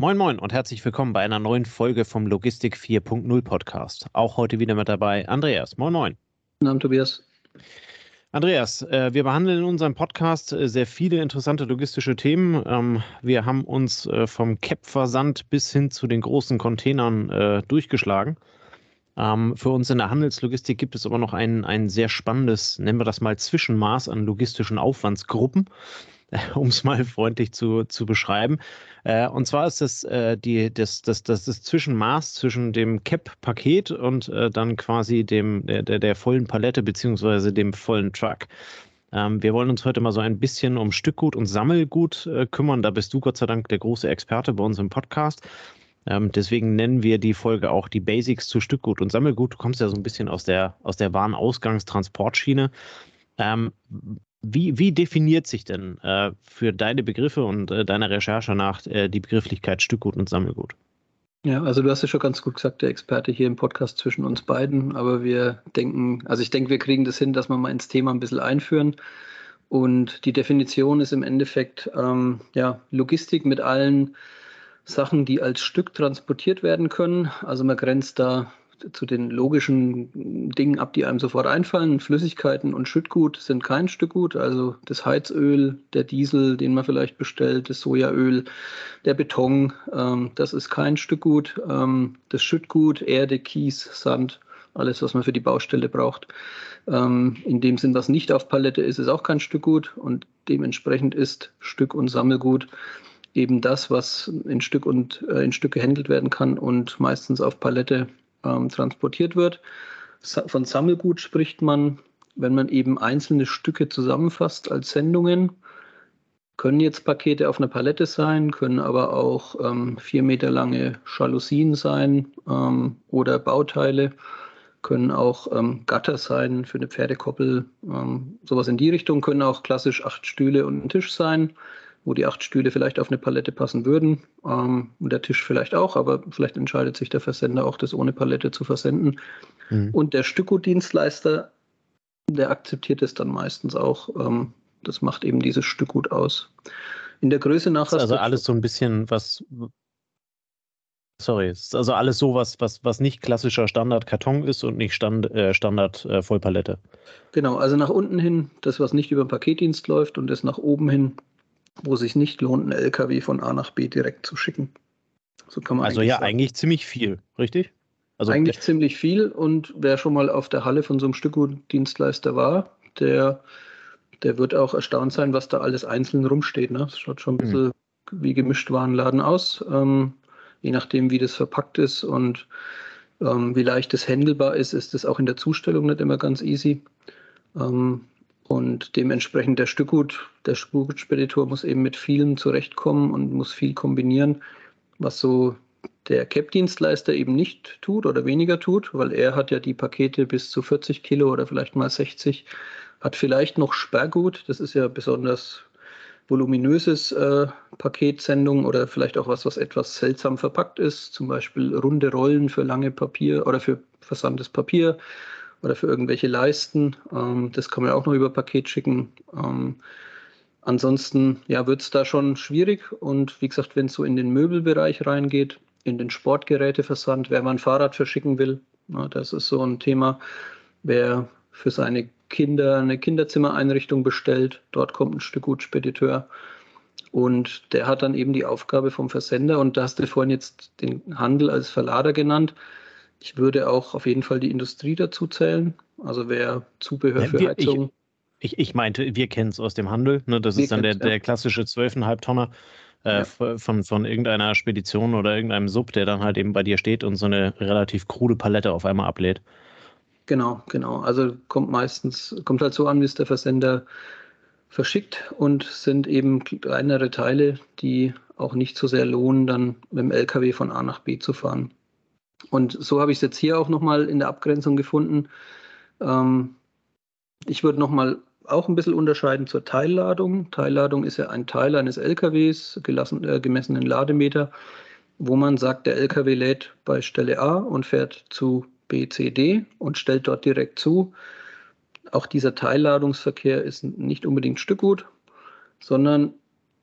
Moin Moin und herzlich willkommen bei einer neuen Folge vom Logistik 4.0 Podcast. Auch heute wieder mit dabei Andreas. Moin Moin. Guten Abend, Tobias. Andreas, äh, wir behandeln in unserem Podcast äh, sehr viele interessante logistische Themen. Ähm, wir haben uns äh, vom CAP-Versand bis hin zu den großen Containern durchgeschlagen. Ähm, für uns in der Handelslogistik gibt es aber noch ein, ein sehr spannendes, nennen wir das mal, Zwischenmaß an logistischen Aufwandsgruppen. um es mal freundlich zu, zu beschreiben. Äh, und zwar ist das, äh, die, das, das, das, das Zwischenmaß zwischen dem CAP-Paket und äh, dann quasi dem, der, der, der vollen Palette beziehungsweise dem vollen Truck. Ähm, wir wollen uns heute mal so ein bisschen um Stückgut und Sammelgut äh, kümmern. Da bist du Gott sei Dank der große Experte bei uns im Podcast. Ähm, deswegen nennen wir die Folge auch die Basics zu Stückgut und Sammelgut. Du kommst ja so ein bisschen aus der, aus der Warenausgangstransportschiene. Ähm, wie, wie definiert sich denn äh, für deine Begriffe und äh, deiner Recherche nach äh, die Begrifflichkeit Stückgut und Sammelgut? Ja, also du hast ja schon ganz gut gesagt, der Experte hier im Podcast zwischen uns beiden, aber wir denken, also ich denke, wir kriegen das hin, dass wir mal ins Thema ein bisschen einführen. Und die Definition ist im Endeffekt ähm, ja, Logistik mit allen Sachen, die als Stück transportiert werden können. Also man grenzt da zu den logischen Dingen ab, die einem sofort einfallen. Flüssigkeiten und Schüttgut sind kein Stückgut, also das Heizöl, der Diesel, den man vielleicht bestellt, das Sojaöl, der Beton, ähm, das ist kein Stückgut. Ähm, das Schüttgut, Erde, Kies, Sand, alles, was man für die Baustelle braucht. Ähm, in dem Sinn, was nicht auf Palette ist, ist auch kein Stückgut und dementsprechend ist Stück- und Sammelgut eben das, was in Stück und äh, in Stück gehandelt werden kann und meistens auf Palette ähm, transportiert wird. Von Sammelgut spricht man, wenn man eben einzelne Stücke zusammenfasst als Sendungen. Können jetzt Pakete auf einer Palette sein, können aber auch ähm, vier Meter lange Jalousien sein ähm, oder Bauteile, können auch ähm, Gatter sein für eine Pferdekoppel, ähm, sowas in die Richtung, können auch klassisch acht Stühle und ein Tisch sein wo die acht Stühle vielleicht auf eine Palette passen würden ähm, und der Tisch vielleicht auch, aber vielleicht entscheidet sich der Versender auch, das ohne Palette zu versenden. Mhm. Und der Stückgutdienstleister, der akzeptiert es dann meistens auch. Ähm, das macht eben dieses Stückgut aus. In der Größe nach. also alles so ein bisschen was. Sorry, ist also alles so, was, was, was nicht klassischer Standard-Karton ist und nicht Stand, äh, Standard-Vollpalette. Äh, genau, also nach unten hin, das, was nicht über den Paketdienst läuft und das nach oben hin, wo sich nicht lohnt, einen LKW von A nach B direkt zu schicken. So kann man also ja sagen. eigentlich ziemlich viel, richtig? Also eigentlich ziemlich viel und wer schon mal auf der Halle von so einem Stückdienstleister war, der, der wird auch erstaunt sein, was da alles einzeln rumsteht. Ne? Das schaut schon ein bisschen mhm. wie gemischt Warenladen aus, ähm, je nachdem, wie das verpackt ist und ähm, wie leicht es handelbar ist, ist es auch in der Zustellung nicht immer ganz easy. Ähm, und dementsprechend der Stückgut, der Stückgutspeditor muss eben mit vielem zurechtkommen und muss viel kombinieren, was so der CAP-Dienstleister eben nicht tut oder weniger tut, weil er hat ja die Pakete bis zu 40 Kilo oder vielleicht mal 60, hat vielleicht noch Sperrgut, das ist ja besonders voluminöses äh, Paketsendung oder vielleicht auch was, was etwas seltsam verpackt ist, zum Beispiel runde Rollen für lange Papier oder für versandtes Papier oder für irgendwelche Leisten. Ähm, das kann man auch noch über Paket schicken. Ähm, ansonsten ja, wird es da schon schwierig. Und wie gesagt, wenn es so in den Möbelbereich reingeht, in den Sportgeräteversand, wer mal ein Fahrrad verschicken will, na, das ist so ein Thema. Wer für seine Kinder eine Kinderzimmereinrichtung bestellt, dort kommt ein Stück gut Spediteur. Und der hat dann eben die Aufgabe vom Versender. Und da hast du vorhin jetzt den Handel als Verlader genannt. Ich würde auch auf jeden Fall die Industrie dazu zählen. Also wer Zubehör für Heizung. Ich, ich, ich, meinte, wir kennen es aus dem Handel. Ne? Das wir ist dann der, der klassische 12,5 Tonner äh, ja. von, von irgendeiner Spedition oder irgendeinem Sub, der dann halt eben bei dir steht und so eine relativ krude Palette auf einmal ablädt. Genau, genau. Also kommt meistens, kommt halt so an, wie es der Versender verschickt und sind eben kleinere Teile, die auch nicht so sehr lohnen, dann mit dem LKW von A nach B zu fahren. Und so habe ich es jetzt hier auch nochmal in der Abgrenzung gefunden. Ähm, ich würde nochmal auch ein bisschen unterscheiden zur Teilladung. Teilladung ist ja ein Teil eines LKWs, gelassen, äh, gemessenen Lademeter, wo man sagt, der LKW lädt bei Stelle A und fährt zu B, C, D und stellt dort direkt zu. Auch dieser Teilladungsverkehr ist nicht unbedingt Stückgut, sondern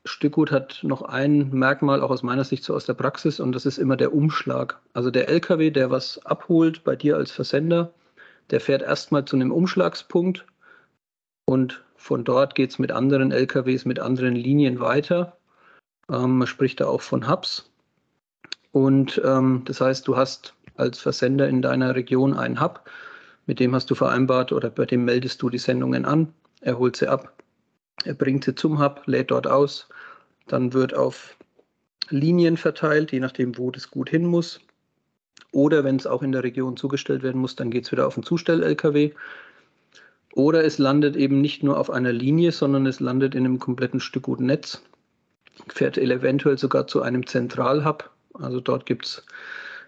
Stückgut hat noch ein Merkmal, auch aus meiner Sicht so aus der Praxis, und das ist immer der Umschlag. Also der LKW, der was abholt bei dir als Versender, der fährt erstmal zu einem Umschlagspunkt und von dort geht es mit anderen LKWs, mit anderen Linien weiter. Ähm, man spricht da auch von Hubs. Und ähm, das heißt, du hast als Versender in deiner Region einen Hub, mit dem hast du vereinbart oder bei dem meldest du die Sendungen an. Er holt sie ab, er bringt sie zum Hub, lädt dort aus. Dann wird auf Linien verteilt, je nachdem, wo das Gut hin muss. Oder wenn es auch in der Region zugestellt werden muss, dann geht es wieder auf den Zustell-LKW. Oder es landet eben nicht nur auf einer Linie, sondern es landet in einem kompletten Stück guten Netz. Fährt eventuell sogar zu einem Zentralhub. Also dort gibt es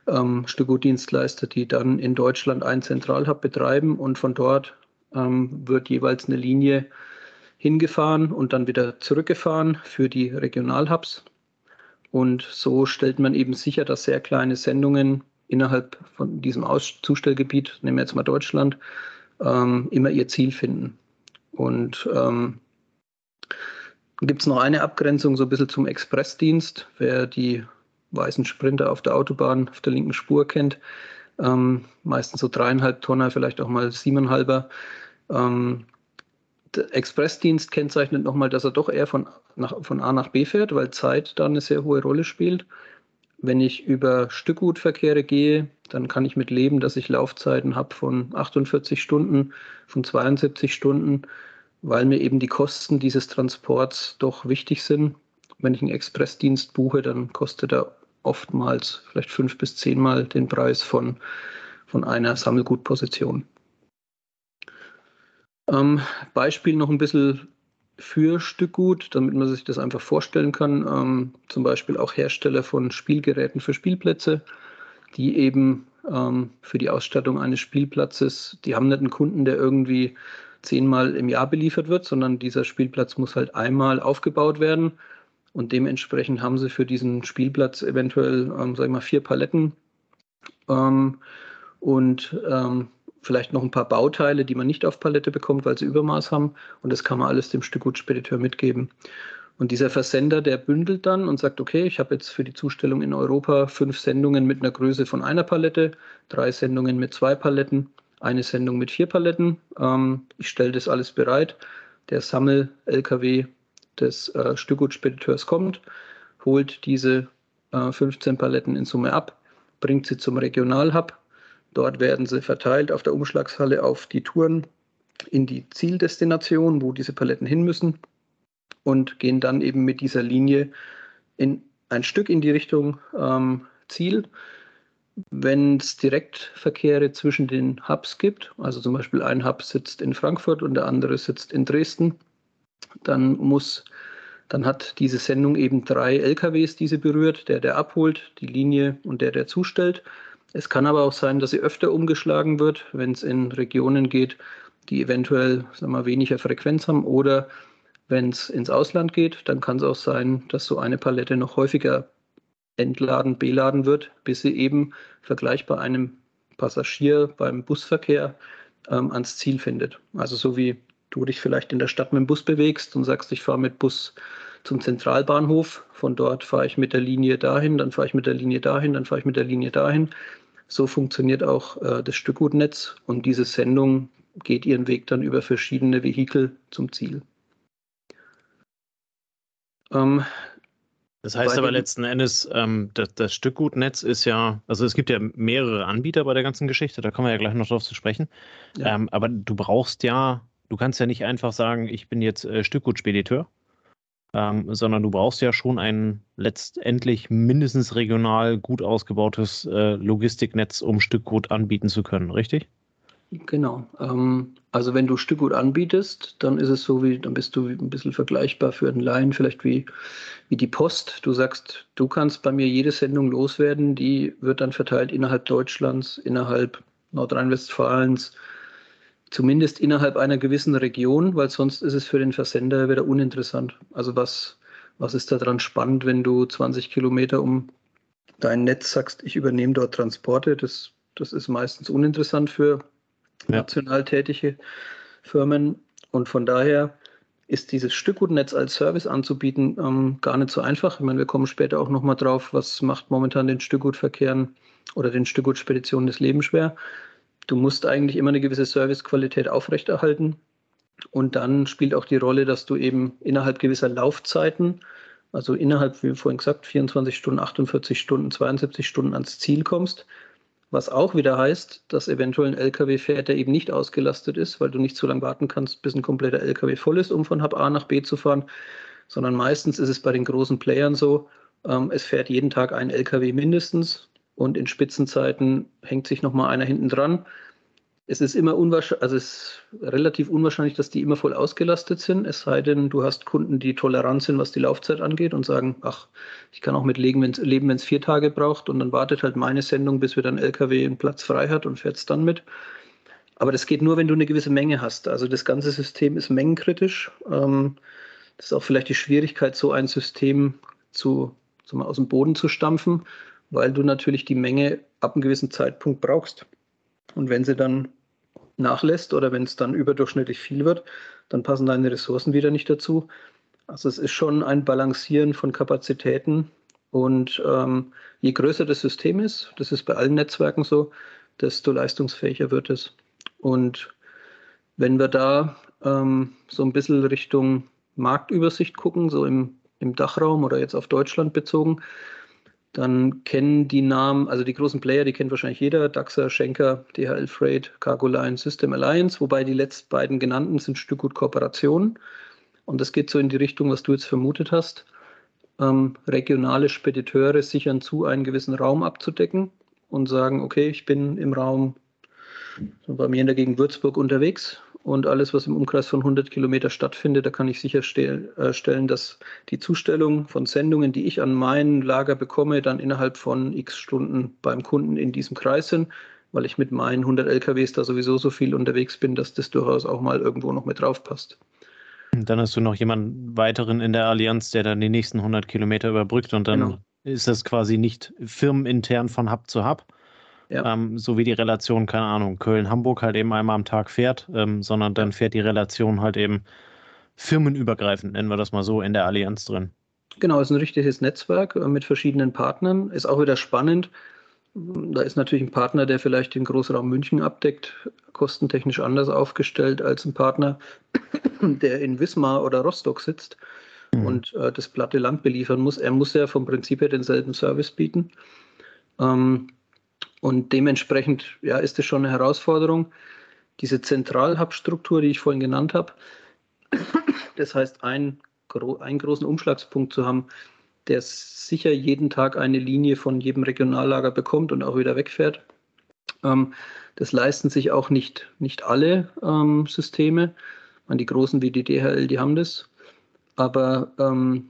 ähm, Stückgutdienstleister, die dann in Deutschland einen Zentralhub betreiben und von dort ähm, wird jeweils eine Linie hingefahren und dann wieder zurückgefahren für die Regionalhubs. Und so stellt man eben sicher, dass sehr kleine Sendungen innerhalb von diesem Zustellgebiet, nehmen wir jetzt mal Deutschland, ähm, immer ihr Ziel finden. Und ähm, gibt es noch eine Abgrenzung so ein bisschen zum Expressdienst. Wer die weißen Sprinter auf der Autobahn auf der linken Spur kennt, ähm, meistens so dreieinhalb Tonner, vielleicht auch mal siebeneinhalber. Ähm, der Expressdienst kennzeichnet nochmal, dass er doch eher von, nach, von A nach B fährt, weil Zeit da eine sehr hohe Rolle spielt. Wenn ich über Stückgutverkehre gehe, dann kann ich mit leben, dass ich Laufzeiten habe von 48 Stunden, von 72 Stunden, weil mir eben die Kosten dieses Transports doch wichtig sind. Wenn ich einen Expressdienst buche, dann kostet er oftmals vielleicht fünf bis zehnmal den Preis von, von einer Sammelgutposition. Ähm, Beispiel noch ein bisschen für Stückgut, damit man sich das einfach vorstellen kann. Ähm, zum Beispiel auch Hersteller von Spielgeräten für Spielplätze, die eben ähm, für die Ausstattung eines Spielplatzes, die haben nicht einen Kunden, der irgendwie zehnmal im Jahr beliefert wird, sondern dieser Spielplatz muss halt einmal aufgebaut werden. Und dementsprechend haben sie für diesen Spielplatz eventuell, ähm, sag ich mal, vier Paletten. Ähm, und ähm, vielleicht noch ein paar Bauteile, die man nicht auf Palette bekommt, weil sie Übermaß haben. Und das kann man alles dem Stückgutspediteur mitgeben. Und dieser Versender, der bündelt dann und sagt, okay, ich habe jetzt für die Zustellung in Europa fünf Sendungen mit einer Größe von einer Palette, drei Sendungen mit zwei Paletten, eine Sendung mit vier Paletten. Ähm, ich stelle das alles bereit. Der Sammel-LKW des äh, Stückgutspediteurs kommt, holt diese äh, 15 Paletten in Summe ab, bringt sie zum Regionalhub, Dort werden sie verteilt auf der Umschlagshalle auf die Touren in die Zieldestination, wo diese Paletten hin müssen und gehen dann eben mit dieser Linie in ein Stück in die Richtung ähm, Ziel. Wenn es Direktverkehre zwischen den Hubs gibt, also zum Beispiel ein Hub sitzt in Frankfurt und der andere sitzt in Dresden, dann muss, dann hat diese Sendung eben drei LKWs, die sie berührt, der, der abholt, die Linie und der, der zustellt. Es kann aber auch sein, dass sie öfter umgeschlagen wird, wenn es in Regionen geht, die eventuell sagen wir, weniger Frequenz haben oder wenn es ins Ausland geht, dann kann es auch sein, dass so eine Palette noch häufiger entladen, beladen wird, bis sie eben vergleichbar einem Passagier beim Busverkehr ähm, ans Ziel findet. Also so wie du dich vielleicht in der Stadt mit dem Bus bewegst und sagst, ich fahre mit Bus zum Zentralbahnhof. Von dort fahre ich mit der Linie dahin, dann fahre ich mit der Linie dahin, dann fahre ich mit der Linie dahin. So funktioniert auch äh, das Stückgutnetz und diese Sendung geht ihren Weg dann über verschiedene Vehikel zum Ziel. Ähm, das heißt aber letzten Endes, ähm, das, das Stückgutnetz ist ja, also es gibt ja mehrere Anbieter bei der ganzen Geschichte, da kommen wir ja gleich noch drauf zu sprechen. Ja. Ähm, aber du brauchst ja, du kannst ja nicht einfach sagen, ich bin jetzt äh, Stückgutspediteur ähm, sondern du brauchst ja schon ein letztendlich mindestens regional gut ausgebautes äh, Logistiknetz, um Stückgut anbieten zu können, richtig? Genau. Ähm, also wenn du Stückgut anbietest, dann ist es so wie, dann bist du ein bisschen vergleichbar für einen Laien, vielleicht wie, wie die Post. Du sagst, du kannst bei mir jede Sendung loswerden, die wird dann verteilt innerhalb Deutschlands, innerhalb Nordrhein-Westfalens, Zumindest innerhalb einer gewissen Region, weil sonst ist es für den Versender wieder uninteressant. Also was, was ist daran spannend, wenn du 20 Kilometer um dein Netz sagst, ich übernehme dort Transporte? Das, das ist meistens uninteressant für national tätige Firmen. Und von daher ist dieses Stückgutnetz als Service anzubieten ähm, gar nicht so einfach. Ich meine, wir kommen später auch nochmal drauf, was macht momentan den Stückgutverkehren oder den Stückgutspeditionen das Leben schwer. Du musst eigentlich immer eine gewisse Servicequalität aufrechterhalten. Und dann spielt auch die Rolle, dass du eben innerhalb gewisser Laufzeiten, also innerhalb, wie vorhin gesagt, 24 Stunden, 48 Stunden, 72 Stunden ans Ziel kommst. Was auch wieder heißt, dass eventuell ein LKW fährt, der eben nicht ausgelastet ist, weil du nicht so lange warten kannst, bis ein kompletter LKW voll ist, um von Hub A nach B zu fahren, sondern meistens ist es bei den großen Playern so, ähm, es fährt jeden Tag ein LKW mindestens und in Spitzenzeiten hängt sich nochmal einer hinten dran es ist immer unwahrscheinlich, also es ist relativ unwahrscheinlich, dass die immer voll ausgelastet sind, es sei denn, du hast Kunden, die tolerant sind, was die Laufzeit angeht und sagen, ach, ich kann auch mit leben, wenn es vier Tage braucht und dann wartet halt meine Sendung, bis wir dann LKW einen Platz frei hat und fährt es dann mit. Aber das geht nur, wenn du eine gewisse Menge hast. Also das ganze System ist mengenkritisch. Ähm, das ist auch vielleicht die Schwierigkeit, so ein System zu, zu aus dem Boden zu stampfen, weil du natürlich die Menge ab einem gewissen Zeitpunkt brauchst. Und wenn sie dann nachlässt oder wenn es dann überdurchschnittlich viel wird, dann passen deine Ressourcen wieder nicht dazu. Also es ist schon ein Balancieren von Kapazitäten und ähm, je größer das System ist, das ist bei allen Netzwerken so, desto leistungsfähiger wird es. Und wenn wir da ähm, so ein bisschen Richtung Marktübersicht gucken, so im, im Dachraum oder jetzt auf Deutschland bezogen, dann kennen die Namen, also die großen Player, die kennt wahrscheinlich jeder, Daxa, Schenker, DHL Freight, Cargo Line, System Alliance, wobei die letzten beiden genannten sind Stückgut Kooperationen. Und das geht so in die Richtung, was du jetzt vermutet hast. Ähm, regionale Spediteure sichern zu, einen gewissen Raum abzudecken und sagen, okay, ich bin im Raum bei mir in der Gegend Würzburg unterwegs und alles, was im Umkreis von 100 Kilometer stattfindet, da kann ich sicherstellen, äh, dass die Zustellung von Sendungen, die ich an mein Lager bekomme, dann innerhalb von x Stunden beim Kunden in diesem Kreis sind, weil ich mit meinen 100 LKWs da sowieso so viel unterwegs bin, dass das durchaus auch mal irgendwo noch mit drauf passt. Dann hast du noch jemanden weiteren in der Allianz, der dann die nächsten 100 Kilometer überbrückt und dann genau. ist das quasi nicht firmenintern von Hub zu Hub, ja. Ähm, so wie die Relation, keine Ahnung, Köln-Hamburg halt eben einmal am Tag fährt, ähm, sondern dann fährt die Relation halt eben firmenübergreifend, nennen wir das mal so, in der Allianz drin. Genau, ist ein richtiges Netzwerk äh, mit verschiedenen Partnern. Ist auch wieder spannend. Da ist natürlich ein Partner, der vielleicht den Großraum München abdeckt, kostentechnisch anders aufgestellt als ein Partner, der in Wismar oder Rostock sitzt mhm. und äh, das platte Land beliefern muss. Er muss ja vom Prinzip her denselben Service bieten. Ähm, und dementsprechend ja, ist es schon eine Herausforderung. Diese Zentralhub-Struktur, die ich vorhin genannt habe, das heißt, ein, einen großen Umschlagspunkt zu haben, der sicher jeden Tag eine Linie von jedem Regionallager bekommt und auch wieder wegfährt. Ähm, das leisten sich auch nicht, nicht alle ähm, Systeme. Die großen wie die DHL, die haben das. Aber ähm,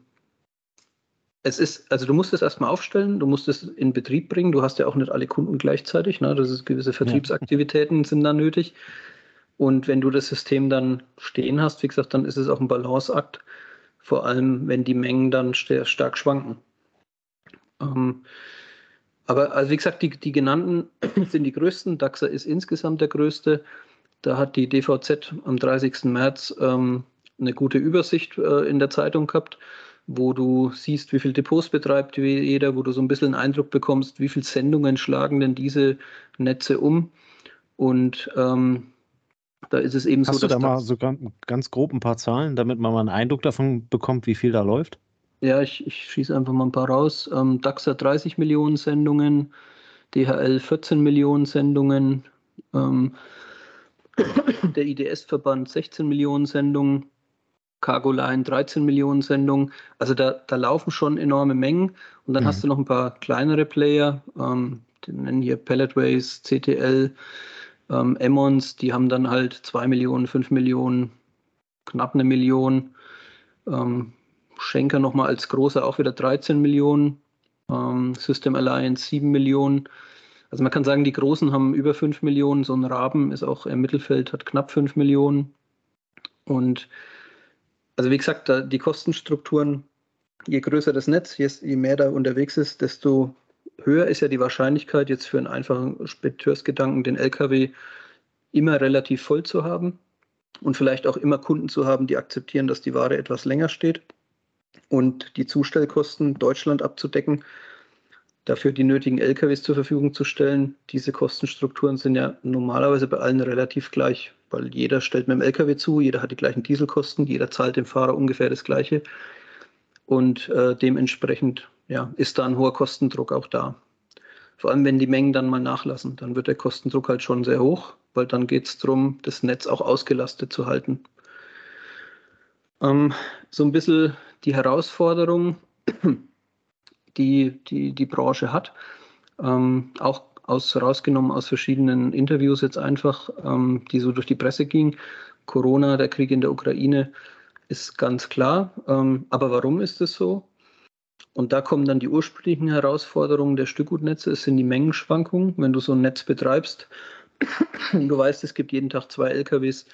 es ist, also du musst es erstmal aufstellen, du musst es in Betrieb bringen. Du hast ja auch nicht alle Kunden gleichzeitig. Ne? Das ist, gewisse Vertriebsaktivitäten sind da nötig. Und wenn du das System dann stehen hast, wie gesagt, dann ist es auch ein Balanceakt, vor allem wenn die Mengen dann stark schwanken. Ähm, aber also wie gesagt, die, die genannten sind die größten. DAXA ist insgesamt der größte. Da hat die DVZ am 30. März ähm, eine gute Übersicht äh, in der Zeitung gehabt wo du siehst, wie viele Depots betreibt jeder, wo du so ein bisschen einen Eindruck bekommst, wie viele Sendungen schlagen denn diese Netze um. Und ähm, da ist es eben Hast so, dass. Hast du da mal so ganz, ganz grob ein paar Zahlen, damit man mal einen Eindruck davon bekommt, wie viel da läuft? Ja, ich, ich schieße einfach mal ein paar raus. Ähm, DAX 30 Millionen Sendungen, DHL 14 Millionen Sendungen, ähm, der IDS-Verband 16 Millionen Sendungen. Cargo Line 13 Millionen Sendungen. Also da, da laufen schon enorme Mengen. Und dann mhm. hast du noch ein paar kleinere Player, ähm, die nennen hier Palletways, CTL, ähm, Emmons, die haben dann halt 2 Millionen, 5 Millionen, knapp eine Million. Ähm, Schenker nochmal als großer auch wieder 13 Millionen. Ähm, System Alliance 7 Millionen. Also man kann sagen, die Großen haben über 5 Millionen. So ein Raben ist auch im Mittelfeld, hat knapp 5 Millionen. Und also wie gesagt, die Kostenstrukturen, je größer das Netz, je mehr da unterwegs ist, desto höher ist ja die Wahrscheinlichkeit, jetzt für einen einfachen Spediteursgedanken den LKW immer relativ voll zu haben. und vielleicht auch immer Kunden zu haben, die akzeptieren, dass die Ware etwas länger steht und die Zustellkosten Deutschland abzudecken, dafür die nötigen LKWs zur Verfügung zu stellen. Diese Kostenstrukturen sind ja normalerweise bei allen relativ gleich, weil jeder stellt mit dem LKW zu, jeder hat die gleichen Dieselkosten, jeder zahlt dem Fahrer ungefähr das Gleiche und äh, dementsprechend ja, ist da ein hoher Kostendruck auch da. Vor allem, wenn die Mengen dann mal nachlassen, dann wird der Kostendruck halt schon sehr hoch, weil dann geht es darum, das Netz auch ausgelastet zu halten. Ähm, so ein bisschen die Herausforderung, die die, die Branche hat, ähm, auch aus, rausgenommen aus verschiedenen Interviews jetzt einfach, ähm, die so durch die Presse gingen. Corona, der Krieg in der Ukraine ist ganz klar. Ähm, aber warum ist es so? Und da kommen dann die ursprünglichen Herausforderungen der Stückgutnetze. Es sind die Mengenschwankungen. Wenn du so ein Netz betreibst, du weißt, es gibt jeden Tag zwei LKWs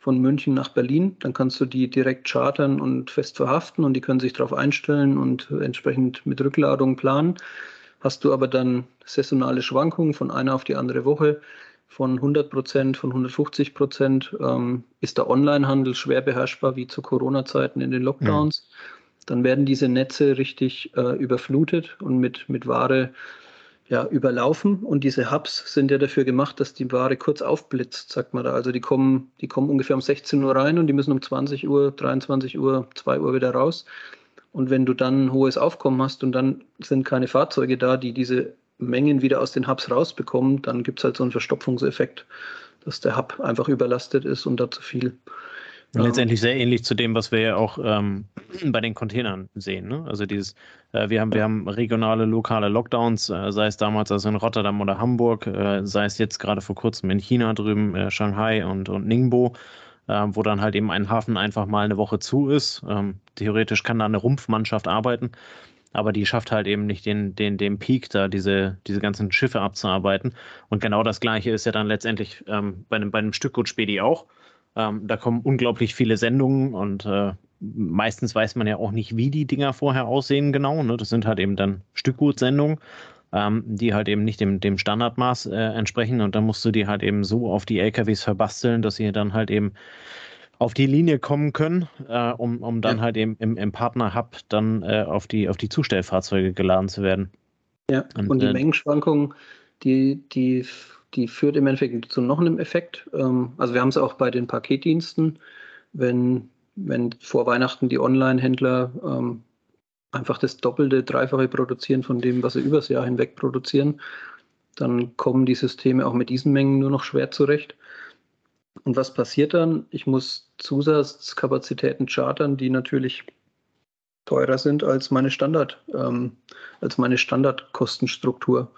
von München nach Berlin, dann kannst du die direkt chartern und fest verhaften und die können sich darauf einstellen und entsprechend mit Rückladung planen. Hast du aber dann saisonale Schwankungen von einer auf die andere Woche von 100 Prozent, von 150 Prozent, ähm, ist der Onlinehandel schwer beherrschbar wie zu Corona-Zeiten in den Lockdowns. Mhm dann werden diese Netze richtig äh, überflutet und mit, mit Ware ja, überlaufen. Und diese Hubs sind ja dafür gemacht, dass die Ware kurz aufblitzt, sagt man da. Also die kommen, die kommen ungefähr um 16 Uhr rein und die müssen um 20 Uhr, 23 Uhr, 2 Uhr wieder raus. Und wenn du dann ein hohes Aufkommen hast und dann sind keine Fahrzeuge da, die diese Mengen wieder aus den Hubs rausbekommen, dann gibt es halt so einen Verstopfungseffekt, dass der Hub einfach überlastet ist und da zu viel Letztendlich sehr ähnlich zu dem, was wir ja auch ähm, bei den Containern sehen. Ne? Also dieses, äh, wir haben, wir haben regionale, lokale Lockdowns, äh, sei es damals also in Rotterdam oder Hamburg, äh, sei es jetzt gerade vor kurzem in China drüben, äh, Shanghai und, und Ningbo, äh, wo dann halt eben ein Hafen einfach mal eine Woche zu ist. Ähm, theoretisch kann da eine Rumpfmannschaft arbeiten, aber die schafft halt eben nicht den, den, den Peak da, diese, diese ganzen Schiffe abzuarbeiten. Und genau das Gleiche ist ja dann letztendlich ähm, bei einem, bei einem Stückgutspedi auch. Ähm, da kommen unglaublich viele Sendungen und äh, meistens weiß man ja auch nicht, wie die Dinger vorher aussehen genau. Ne? Das sind halt eben dann Stückgutsendungen, ähm, die halt eben nicht dem, dem Standardmaß äh, entsprechen und dann musst du die halt eben so auf die LKWs verbasteln, dass sie dann halt eben auf die Linie kommen können, äh, um, um dann ja. halt eben im, im Partner-Hub dann äh, auf, die, auf die Zustellfahrzeuge geladen zu werden. Ja, und, und die äh, Mengenschwankungen, die, die die führt im Endeffekt zu noch einem Effekt. Ähm, also wir haben es auch bei den Paketdiensten, wenn, wenn vor Weihnachten die Online-Händler ähm, einfach das Doppelte, Dreifache produzieren von dem, was sie übers Jahr hinweg produzieren, dann kommen die Systeme auch mit diesen Mengen nur noch schwer zurecht. Und was passiert dann? Ich muss Zusatzkapazitäten chartern, die natürlich teurer sind als meine Standard, ähm, als meine Standardkostenstruktur.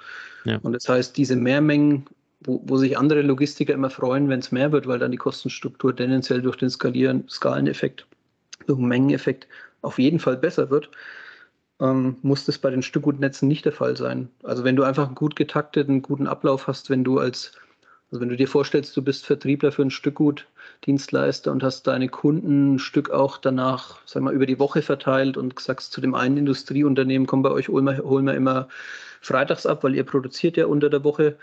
Ja. Und das heißt, diese Mehrmengen wo, wo sich andere Logistiker immer freuen, wenn es mehr wird, weil dann die Kostenstruktur tendenziell durch den Skalieren, Skaleneffekt, durch den Mengeneffekt auf jeden Fall besser wird, ähm, muss das bei den Stückgutnetzen nicht der Fall sein. Also wenn du einfach einen gut getakteten, guten Ablauf hast, wenn du als, also wenn du dir vorstellst, du bist Vertriebler für ein Stückgutdienstleister und hast deine Kunden ein Stück auch danach, sag mal, über die Woche verteilt und sagst zu dem einen Industrieunternehmen, komm bei euch, holen wir, holen wir immer freitags ab, weil ihr produziert ja unter der Woche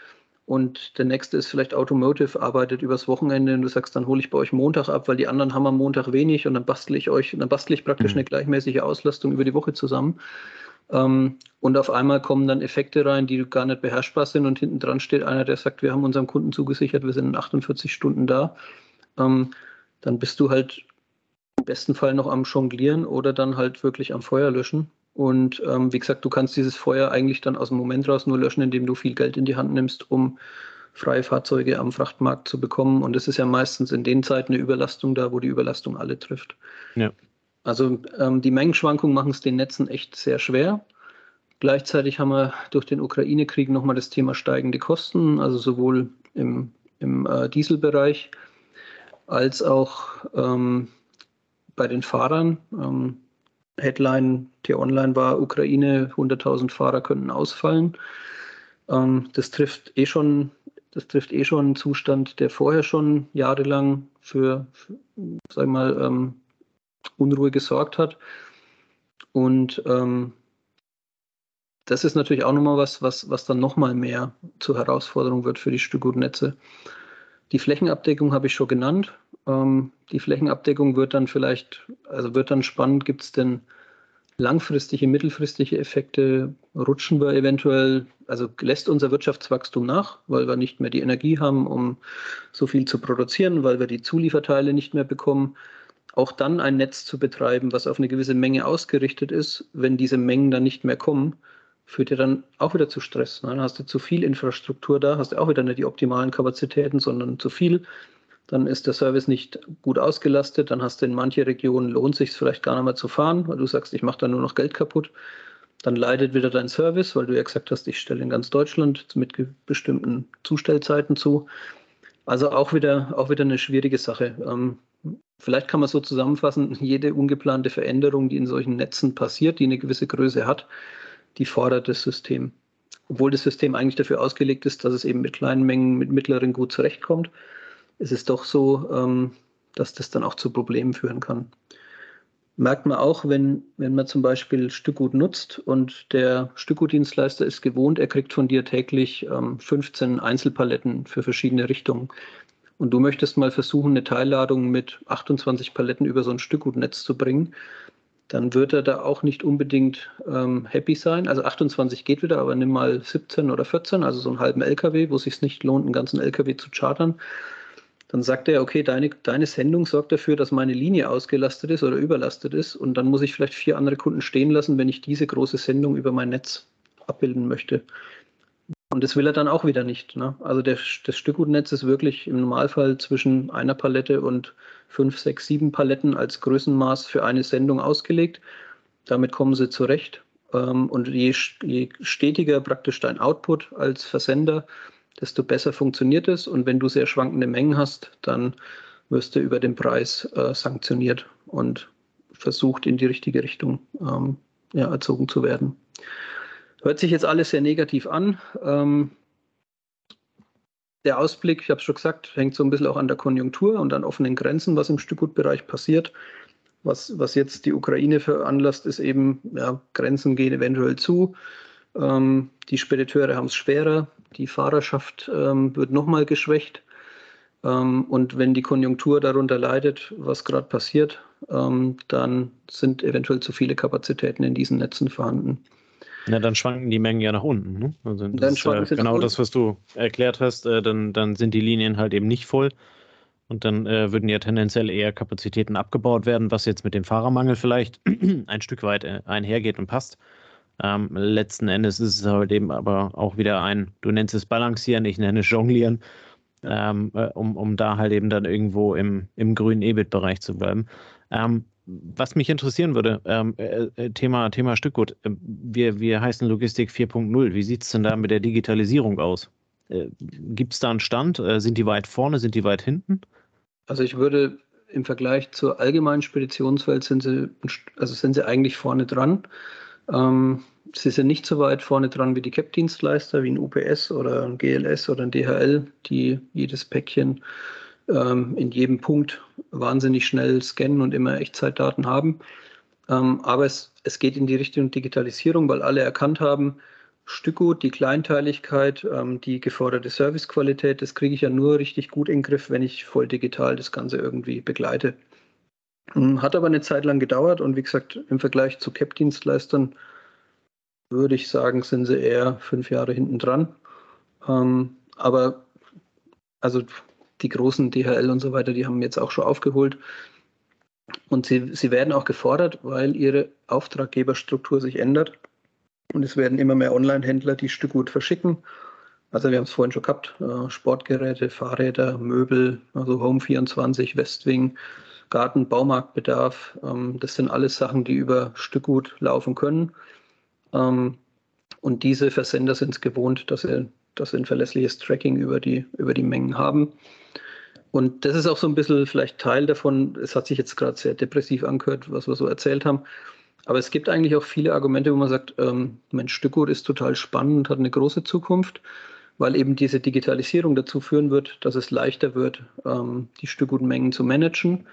und der nächste ist vielleicht Automotive, arbeitet übers Wochenende und du sagst, dann hole ich bei euch Montag ab, weil die anderen haben am Montag wenig und dann bastle ich euch, dann bastle ich praktisch mhm. eine gleichmäßige Auslastung über die Woche zusammen. Ähm, und auf einmal kommen dann Effekte rein, die gar nicht beherrschbar sind und hinten dran steht einer, der sagt, wir haben unserem Kunden zugesichert, wir sind in 48 Stunden da. Ähm, dann bist du halt im besten Fall noch am Jonglieren oder dann halt wirklich am Feuer löschen. Und ähm, wie gesagt, du kannst dieses Feuer eigentlich dann aus dem Moment raus nur löschen, indem du viel Geld in die Hand nimmst, um freie Fahrzeuge am Frachtmarkt zu bekommen. Und es ist ja meistens in den Zeiten eine Überlastung da, wo die Überlastung alle trifft. Ja. Also ähm, die Mengenschwankungen machen es den Netzen echt sehr schwer. Gleichzeitig haben wir durch den Ukraine-Krieg nochmal das Thema steigende Kosten, also sowohl im, im äh, Dieselbereich als auch ähm, bei den Fahrern. Ähm, Headline T-Online war, Ukraine, 100.000 Fahrer könnten ausfallen. Ähm, das trifft eh schon, das trifft eh schon einen Zustand, der vorher schon jahrelang für, für sag mal, ähm, Unruhe gesorgt hat. Und ähm, das ist natürlich auch nochmal was, was, was dann nochmal mehr zur Herausforderung wird für die Stückgutnetze. Die Flächenabdeckung habe ich schon genannt. Ähm, die Flächenabdeckung wird dann vielleicht, also wird dann spannend, gibt es denn langfristige, mittelfristige Effekte? Rutschen wir eventuell, also lässt unser Wirtschaftswachstum nach, weil wir nicht mehr die Energie haben, um so viel zu produzieren, weil wir die Zulieferteile nicht mehr bekommen? Auch dann ein Netz zu betreiben, was auf eine gewisse Menge ausgerichtet ist, wenn diese Mengen dann nicht mehr kommen, führt ja dann auch wieder zu Stress. Ne? Dann hast du zu viel Infrastruktur da, hast du auch wieder nicht die optimalen Kapazitäten, sondern zu viel dann ist der Service nicht gut ausgelastet, dann hast du in manche Regionen lohnt sich vielleicht gar nicht mehr zu fahren, weil du sagst, ich mache da nur noch Geld kaputt. Dann leidet wieder dein Service, weil du ja gesagt hast, ich stelle in ganz Deutschland mit bestimmten Zustellzeiten zu. Also auch wieder, auch wieder eine schwierige Sache. Ähm, vielleicht kann man so zusammenfassen, jede ungeplante Veränderung, die in solchen Netzen passiert, die eine gewisse Größe hat, die fordert das System. Obwohl das System eigentlich dafür ausgelegt ist, dass es eben mit kleinen Mengen, mit mittleren gut zurechtkommt ist es doch so, ähm, dass das dann auch zu Problemen führen kann. Merkt man auch, wenn, wenn man zum Beispiel Stückgut nutzt und der Stückgutdienstleister ist gewohnt, er kriegt von dir täglich ähm, 15 Einzelpaletten für verschiedene Richtungen. Und du möchtest mal versuchen, eine Teilladung mit 28 Paletten über so ein Stückgutnetz zu bringen, dann wird er da auch nicht unbedingt ähm, happy sein. Also 28 geht wieder, aber nimm mal 17 oder 14, also so einen halben LKW, wo es sich nicht lohnt, einen ganzen LKW zu chartern dann sagt er, okay, deine, deine Sendung sorgt dafür, dass meine Linie ausgelastet ist oder überlastet ist und dann muss ich vielleicht vier andere Kunden stehen lassen, wenn ich diese große Sendung über mein Netz abbilden möchte. Und das will er dann auch wieder nicht. Ne? Also der, das Stückgutnetz ist wirklich im Normalfall zwischen einer Palette und fünf, sechs, sieben Paletten als Größenmaß für eine Sendung ausgelegt. Damit kommen sie zurecht. Ähm, und je, je stetiger praktisch dein Output als Versender, desto besser funktioniert es. Und wenn du sehr schwankende Mengen hast, dann wirst du über den Preis äh, sanktioniert und versucht in die richtige Richtung ähm, ja, erzogen zu werden. Hört sich jetzt alles sehr negativ an. Ähm, der Ausblick, ich habe es schon gesagt, hängt so ein bisschen auch an der Konjunktur und an offenen Grenzen, was im Stückgutbereich passiert. Was, was jetzt die Ukraine veranlasst, ist eben, ja, Grenzen gehen eventuell zu. Ähm, die Spediteure haben es schwerer, die Fahrerschaft ähm, wird nochmal geschwächt. Ähm, und wenn die Konjunktur darunter leidet, was gerade passiert, ähm, dann sind eventuell zu viele Kapazitäten in diesen Netzen vorhanden. Ja, dann schwanken die Mengen ja nach unten. Ne? Also das ist äh, genau das, was du erklärt hast. Äh, dann, dann sind die Linien halt eben nicht voll. Und dann äh, würden ja tendenziell eher Kapazitäten abgebaut werden, was jetzt mit dem Fahrermangel vielleicht ein Stück weit äh, einhergeht und passt. Ähm, letzten Endes ist es halt eben aber auch wieder ein, du nennst es Balancieren, ich nenne es Jonglieren, ähm, äh, um, um da halt eben dann irgendwo im, im grünen EBIT-Bereich zu bleiben. Ähm, was mich interessieren würde, ähm, äh, äh Thema, Thema Stückgut, ähm, wir, wir heißen Logistik 4.0. Wie sieht es denn da mit der Digitalisierung aus? Äh, Gibt es da einen Stand? Äh, sind die weit vorne? Sind die weit hinten? Also ich würde im Vergleich zur allgemeinen Speditionswelt sind sie, also sind sie eigentlich vorne dran. Ähm, sie sind nicht so weit vorne dran wie die CAP-Dienstleister, wie ein UPS oder ein GLS oder ein DHL, die jedes Päckchen ähm, in jedem Punkt wahnsinnig schnell scannen und immer Echtzeitdaten haben. Ähm, aber es, es geht in die Richtung Digitalisierung, weil alle erkannt haben, Stückgut, die Kleinteiligkeit, ähm, die geforderte Servicequalität, das kriege ich ja nur richtig gut in den Griff, wenn ich voll digital das Ganze irgendwie begleite. Hm, hat aber eine Zeit lang gedauert und wie gesagt, im Vergleich zu CAP-Dienstleistern würde ich sagen, sind sie eher fünf Jahre hinten dran. Ähm, aber also die großen DHL und so weiter, die haben jetzt auch schon aufgeholt. Und sie, sie werden auch gefordert, weil ihre Auftraggeberstruktur sich ändert. Und es werden immer mehr Online-Händler die Stückgut verschicken. Also wir haben es vorhin schon gehabt, äh, Sportgeräte, Fahrräder, Möbel, also Home24, Westwing, Garten, Baumarktbedarf. Ähm, das sind alles Sachen, die über Stückgut laufen können. Ähm, und diese Versender sind es gewohnt, dass sie, dass sie ein verlässliches Tracking über die, über die Mengen haben. Und das ist auch so ein bisschen vielleicht Teil davon. Es hat sich jetzt gerade sehr depressiv angehört, was wir so erzählt haben. Aber es gibt eigentlich auch viele Argumente, wo man sagt, ähm, Mensch, Stückgut ist total spannend, hat eine große Zukunft weil eben diese Digitalisierung dazu führen wird, dass es leichter wird, ähm, die Stückgutmengen zu managen.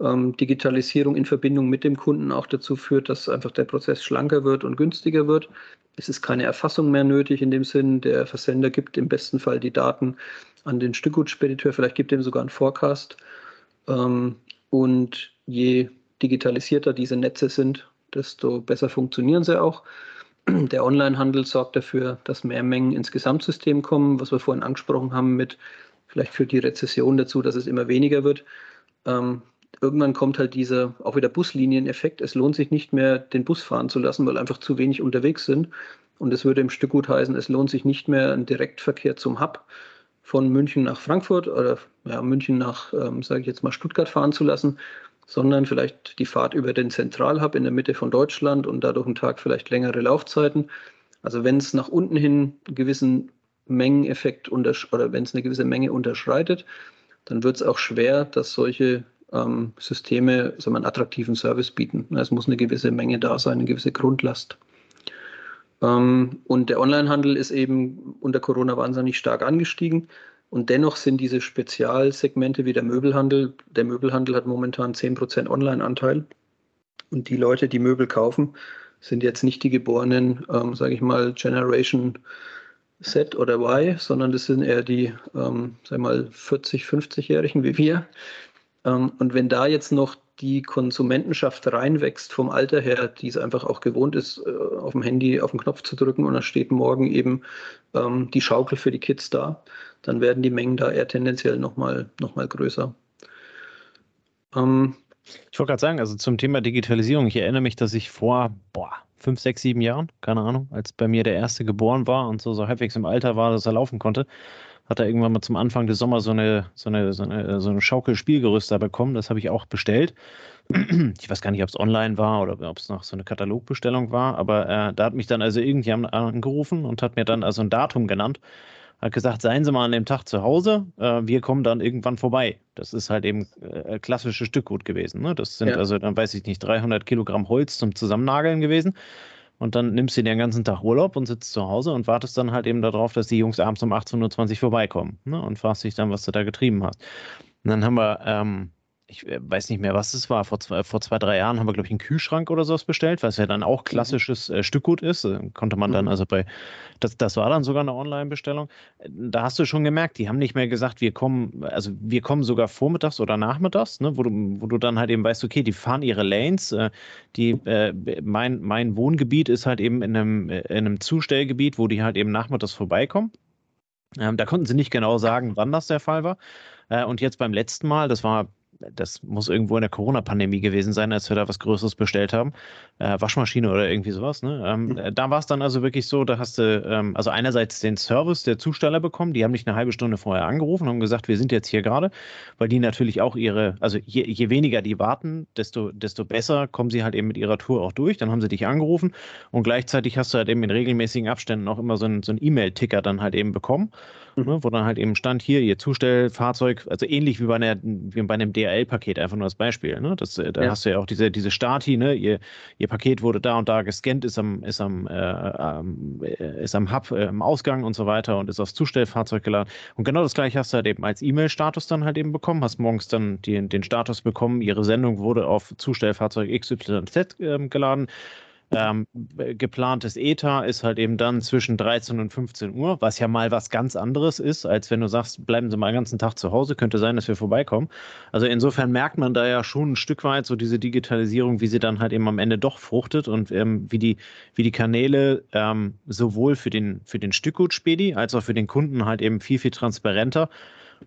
Ähm, Digitalisierung in Verbindung mit dem Kunden auch dazu führt, dass einfach der Prozess schlanker wird und günstiger wird. Es ist keine Erfassung mehr nötig in dem Sinn, der Versender gibt im besten Fall die Daten an den Stückgutspediteur, vielleicht gibt ihm sogar einen Forecast. Ähm, und je digitalisierter diese Netze sind, desto besser funktionieren sie auch. Der Onlinehandel sorgt dafür, dass mehr Mengen ins Gesamtsystem kommen, was wir vorhin angesprochen haben mit, vielleicht führt die Rezession dazu, dass es immer weniger wird. Ähm, irgendwann kommt halt dieser auch wieder Buslinieneffekt. Es lohnt sich nicht mehr, den Bus fahren zu lassen, weil einfach zu wenig unterwegs sind. Und es würde im Stück gut heißen, es lohnt sich nicht mehr, einen Direktverkehr zum Hub von München nach Frankfurt oder ja, München nach, ähm, sage ich jetzt mal, Stuttgart fahren zu lassen, sondern vielleicht die Fahrt über den Zentralhub in der Mitte von Deutschland und dadurch einen Tag vielleicht längere Laufzeiten. Also wenn es nach unten hin einen gewissen Mengeneffekt oder wenn es eine gewisse Menge unterschreitet, dann wird es auch schwer, dass solche ähm, Systeme so einen attraktiven Service bieten. Es muss eine gewisse Menge da sein, eine gewisse Grundlast. Ähm, und der Onlinehandel ist eben unter Corona wahnsinnig stark angestiegen. Und dennoch sind diese Spezialsegmente wie der Möbelhandel, der Möbelhandel hat momentan 10% Online-Anteil. Und die Leute, die Möbel kaufen, sind jetzt nicht die geborenen, ähm, sage ich mal, Generation Z oder Y, sondern das sind eher die, ähm, sag mal, 40, 50-Jährigen wie wir. Ähm, und wenn da jetzt noch die Konsumentenschaft reinwächst vom Alter her, die es einfach auch gewohnt ist, äh, auf dem Handy auf den Knopf zu drücken und dann steht morgen eben ähm, die Schaukel für die Kids da, dann werden die Mengen da eher tendenziell nochmal noch mal größer. Ähm, ich wollte gerade sagen, also zum Thema Digitalisierung, ich erinnere mich, dass ich vor boah, fünf, sechs, sieben Jahren, keine Ahnung, als bei mir der erste geboren war und so, so halbwegs im Alter war, dass er laufen konnte, hat er irgendwann mal zum Anfang des Sommers so eine, so eine, so eine, so eine Schaukelspielgerüst da bekommen. Das habe ich auch bestellt. Ich weiß gar nicht, ob es online war oder ob es noch so eine Katalogbestellung war, aber äh, da hat mich dann also irgendjemand angerufen und hat mir dann also ein Datum genannt. Hat gesagt, seien Sie mal an dem Tag zu Hause, äh, wir kommen dann irgendwann vorbei. Das ist halt eben äh, klassisches Stückgut gewesen. Ne? Das sind ja. also, dann weiß ich nicht, 300 Kilogramm Holz zum Zusammennageln gewesen. Und dann nimmst du den ganzen Tag Urlaub und sitzt zu Hause und wartest dann halt eben darauf, dass die Jungs abends um 18.20 Uhr vorbeikommen ne? und fragst dich dann, was du da getrieben hast. Und dann haben wir ähm, ich äh, weiß nicht mehr, was es war. Vor zwei, vor zwei, drei Jahren haben wir, glaube ich, einen Kühlschrank oder sowas bestellt, was ja dann auch mhm. klassisches äh, Stückgut ist. Äh, konnte man dann mhm. also bei, das, das war dann sogar eine Online-Bestellung. Da hast du schon gemerkt, die haben nicht mehr gesagt, wir kommen, also wir kommen sogar vormittags oder nachmittags, ne, wo, du, wo du dann halt eben weißt, okay, die fahren ihre Lanes. Äh, die, äh, mein, mein Wohngebiet ist halt eben in einem, in einem Zustellgebiet, wo die halt eben nachmittags vorbeikommen. Ähm, da konnten sie nicht genau sagen, wann das der Fall war. Äh, und jetzt beim letzten Mal, das war das muss irgendwo in der Corona-Pandemie gewesen sein, als wir da was Größeres bestellt haben. Äh, Waschmaschine oder irgendwie sowas. Ne? Ähm, mhm. Da war es dann also wirklich so, da hast du ähm, also einerseits den Service der Zusteller bekommen, die haben dich eine halbe Stunde vorher angerufen und haben gesagt, wir sind jetzt hier gerade, weil die natürlich auch ihre, also je, je, weniger die warten, desto, desto besser kommen sie halt eben mit ihrer Tour auch durch. Dann haben sie dich angerufen und gleichzeitig hast du halt eben in regelmäßigen Abständen auch immer so einen so E-Mail-Ticker dann halt eben bekommen, mhm. ne? wo dann halt eben stand, hier, ihr Zustellfahrzeug, also ähnlich wie bei, einer, wie bei einem DRL DHL-Paket, einfach nur als Beispiel. Ne? Das, äh, da ja. hast du ja auch diese, diese Stati, ne? ihr, ihr Paket wurde da und da gescannt, ist am, ist am, äh, äh, ist am Hub äh, im Ausgang und so weiter und ist aufs Zustellfahrzeug geladen. Und genau das gleiche hast du halt eben als E-Mail-Status dann halt eben bekommen, hast morgens dann die, den Status bekommen, ihre Sendung wurde auf Zustellfahrzeug XYZ äh, geladen. Ähm, geplantes ETA ist halt eben dann zwischen 13 und 15 Uhr, was ja mal was ganz anderes ist, als wenn du sagst, bleiben Sie mal den ganzen Tag zu Hause, könnte sein, dass wir vorbeikommen. Also insofern merkt man da ja schon ein Stück weit so diese Digitalisierung, wie sie dann halt eben am Ende doch fruchtet und ähm, wie, die, wie die Kanäle ähm, sowohl für den, für den Stückgutspedi als auch für den Kunden halt eben viel, viel transparenter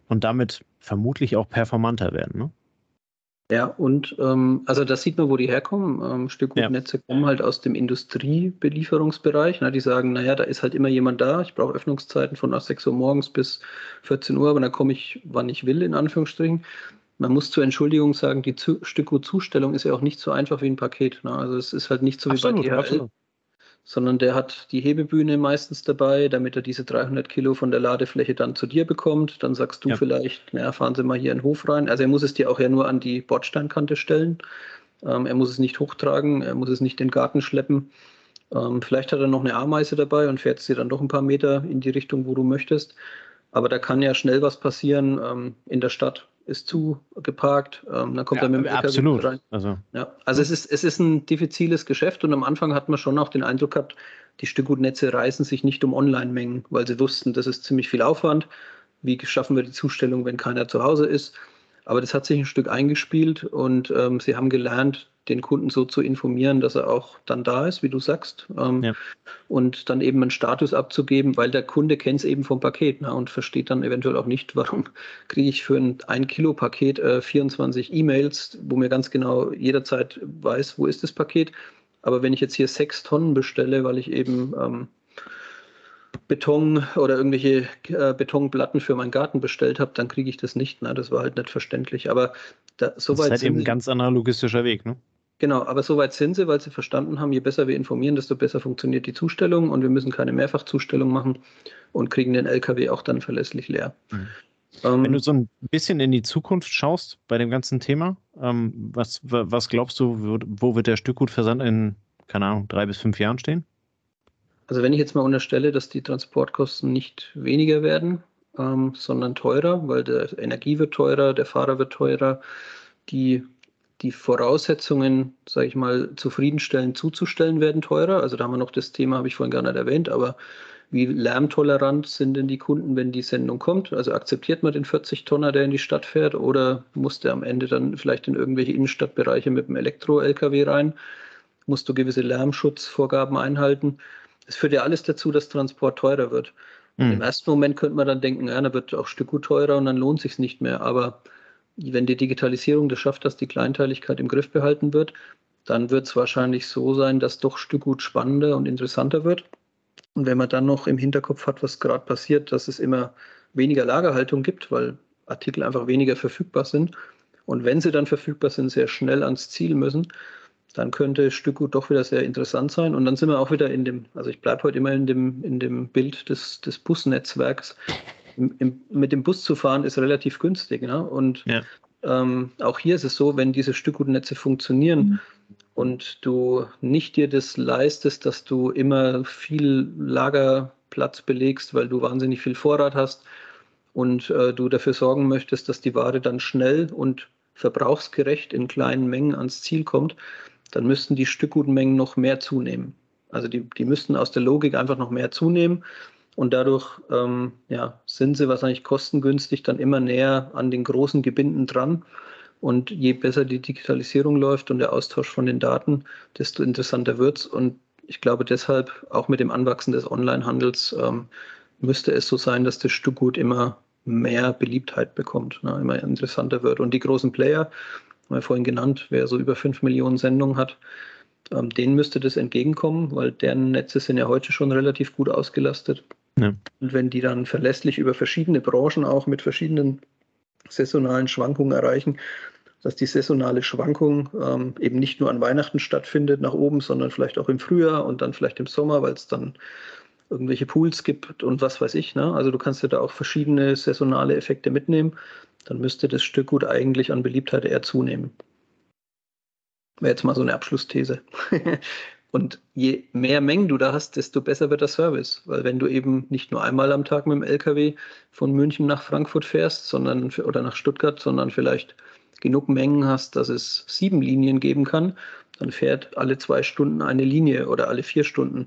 und damit vermutlich auch performanter werden. Ne? Ja, und ähm, also das sieht man, wo die herkommen. Ähm, Stückgutnetze ja. kommen halt aus dem Industriebelieferungsbereich. Na, die sagen, naja, da ist halt immer jemand da. Ich brauche Öffnungszeiten von 6 Uhr morgens bis 14 Uhr, aber dann komme ich, wann ich will, in Anführungsstrichen. Man muss zur Entschuldigung sagen, die Stückgutzustellung ist ja auch nicht so einfach wie ein Paket. Ne? Also es ist halt nicht so absolut, wie bei DHL. Absolut sondern der hat die Hebebühne meistens dabei, damit er diese 300 Kilo von der Ladefläche dann zu dir bekommt. Dann sagst du ja. vielleicht, naja, fahren Sie mal hier in den Hof rein. Also er muss es dir auch ja nur an die Bordsteinkante stellen. Ähm, er muss es nicht hochtragen, er muss es nicht in den Garten schleppen. Ähm, vielleicht hat er noch eine Ameise dabei und fährt sie dann doch ein paar Meter in die Richtung, wo du möchtest. Aber da kann ja schnell was passieren ähm, in der Stadt ist zugeparkt, ähm, dann kommt ja, er mit dem absolut. rein. Also, ja, also es, ist, es ist ein diffiziles Geschäft und am Anfang hat man schon auch den Eindruck gehabt, die Stückgutnetze reißen sich nicht um Online-Mengen, weil sie wussten, das ist ziemlich viel Aufwand. Wie schaffen wir die Zustellung, wenn keiner zu Hause ist? Aber das hat sich ein Stück eingespielt und ähm, sie haben gelernt, den Kunden so zu informieren, dass er auch dann da ist, wie du sagst. Ähm, ja. Und dann eben einen Status abzugeben, weil der Kunde kennt es eben vom Paket ne, und versteht dann eventuell auch nicht, warum kriege ich für ein 1 Kilo Paket äh, 24 E-Mails, wo mir ganz genau jederzeit weiß, wo ist das Paket. Aber wenn ich jetzt hier sechs Tonnen bestelle, weil ich eben ähm, Beton oder irgendwelche äh, Betonplatten für meinen Garten bestellt habe, dann kriege ich das nicht. Ne? Das war halt nicht verständlich. Aber da, so das ist halt eben ein ganz anderer logistischer Weg, ne? Genau, aber soweit sind sie, weil sie verstanden haben, je besser wir informieren, desto besser funktioniert die Zustellung und wir müssen keine Mehrfachzustellung machen und kriegen den LKW auch dann verlässlich leer. Mhm. Ähm, Wenn du so ein bisschen in die Zukunft schaust bei dem ganzen Thema, ähm, was, was glaubst du, wo, wo wird der Stückgutversand in, keine Ahnung, drei bis fünf Jahren stehen? Also wenn ich jetzt mal unterstelle, dass die Transportkosten nicht weniger werden, ähm, sondern teurer, weil der Energie wird teurer, der Fahrer wird teurer, die, die Voraussetzungen, sage ich mal, zufriedenstellend zuzustellen werden teurer. Also da haben wir noch das Thema, habe ich vorhin gar nicht erwähnt, aber wie lärmtolerant sind denn die Kunden, wenn die Sendung kommt? Also akzeptiert man den 40-Tonner, der in die Stadt fährt, oder muss der am Ende dann vielleicht in irgendwelche Innenstadtbereiche mit dem Elektro-LKW rein? Musst du gewisse Lärmschutzvorgaben einhalten? Es führt ja alles dazu, dass Transport teurer wird. Mhm. Im ersten Moment könnte man dann denken, ja, dann wird auch Stückgut teurer und dann lohnt sich nicht mehr. Aber wenn die Digitalisierung das schafft, dass die Kleinteiligkeit im Griff behalten wird, dann wird es wahrscheinlich so sein, dass doch Stückgut spannender und interessanter wird. Und wenn man dann noch im Hinterkopf hat, was gerade passiert, dass es immer weniger Lagerhaltung gibt, weil Artikel einfach weniger verfügbar sind und wenn sie dann verfügbar sind, sehr schnell ans Ziel müssen, dann könnte Stückgut doch wieder sehr interessant sein. Und dann sind wir auch wieder in dem, also ich bleibe heute immer in dem, in dem Bild des, des Busnetzwerks. Im, im, mit dem Bus zu fahren ist relativ günstig. Ne? Und ja. ähm, auch hier ist es so, wenn diese Stückgutnetze funktionieren mhm. und du nicht dir das leistest, dass du immer viel Lagerplatz belegst, weil du wahnsinnig viel Vorrat hast und äh, du dafür sorgen möchtest, dass die Ware dann schnell und verbrauchsgerecht in kleinen Mengen ans Ziel kommt, dann müssten die Stückgutmengen noch mehr zunehmen. Also die, die müssten aus der Logik einfach noch mehr zunehmen und dadurch ähm, ja, sind sie wahrscheinlich kostengünstig dann immer näher an den großen Gebinden dran. Und je besser die Digitalisierung läuft und der Austausch von den Daten, desto interessanter wird es. Und ich glaube deshalb, auch mit dem Anwachsen des Onlinehandels, ähm, müsste es so sein, dass das Stückgut immer mehr Beliebtheit bekommt, ne, immer interessanter wird. Und die großen Player, haben wir vorhin genannt, wer so über 5 Millionen Sendungen hat, ähm, denen müsste das entgegenkommen, weil deren Netze sind ja heute schon relativ gut ausgelastet. Ja. Und wenn die dann verlässlich über verschiedene Branchen auch mit verschiedenen saisonalen Schwankungen erreichen, dass die saisonale Schwankung ähm, eben nicht nur an Weihnachten stattfindet nach oben, sondern vielleicht auch im Frühjahr und dann vielleicht im Sommer, weil es dann irgendwelche Pools gibt und was weiß ich. Ne? Also du kannst ja da auch verschiedene saisonale Effekte mitnehmen dann müsste das Stückgut eigentlich an Beliebtheit eher zunehmen. Wäre jetzt mal so eine Abschlussthese. Und je mehr Mengen du da hast, desto besser wird der Service. Weil wenn du eben nicht nur einmal am Tag mit dem LKW von München nach Frankfurt fährst, sondern oder nach Stuttgart, sondern vielleicht genug Mengen hast, dass es sieben Linien geben kann, dann fährt alle zwei Stunden eine Linie oder alle vier Stunden.